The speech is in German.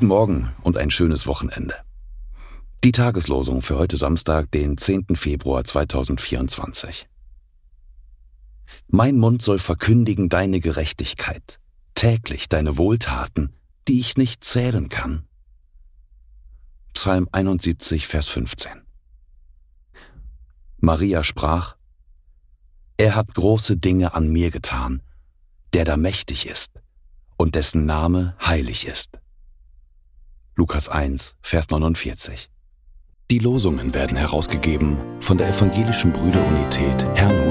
Morgen und ein schönes Wochenende. Die Tageslosung für heute Samstag, den 10. Februar 2024. Mein Mund soll verkündigen deine Gerechtigkeit, täglich deine Wohltaten, die ich nicht zählen kann. Psalm 71, Vers 15. Maria sprach, Er hat große Dinge an mir getan, der da mächtig ist und dessen Name heilig ist. Lukas 1, Vers 49. Die Losungen werden herausgegeben von der Evangelischen Brüderunität Brüdergemeinde.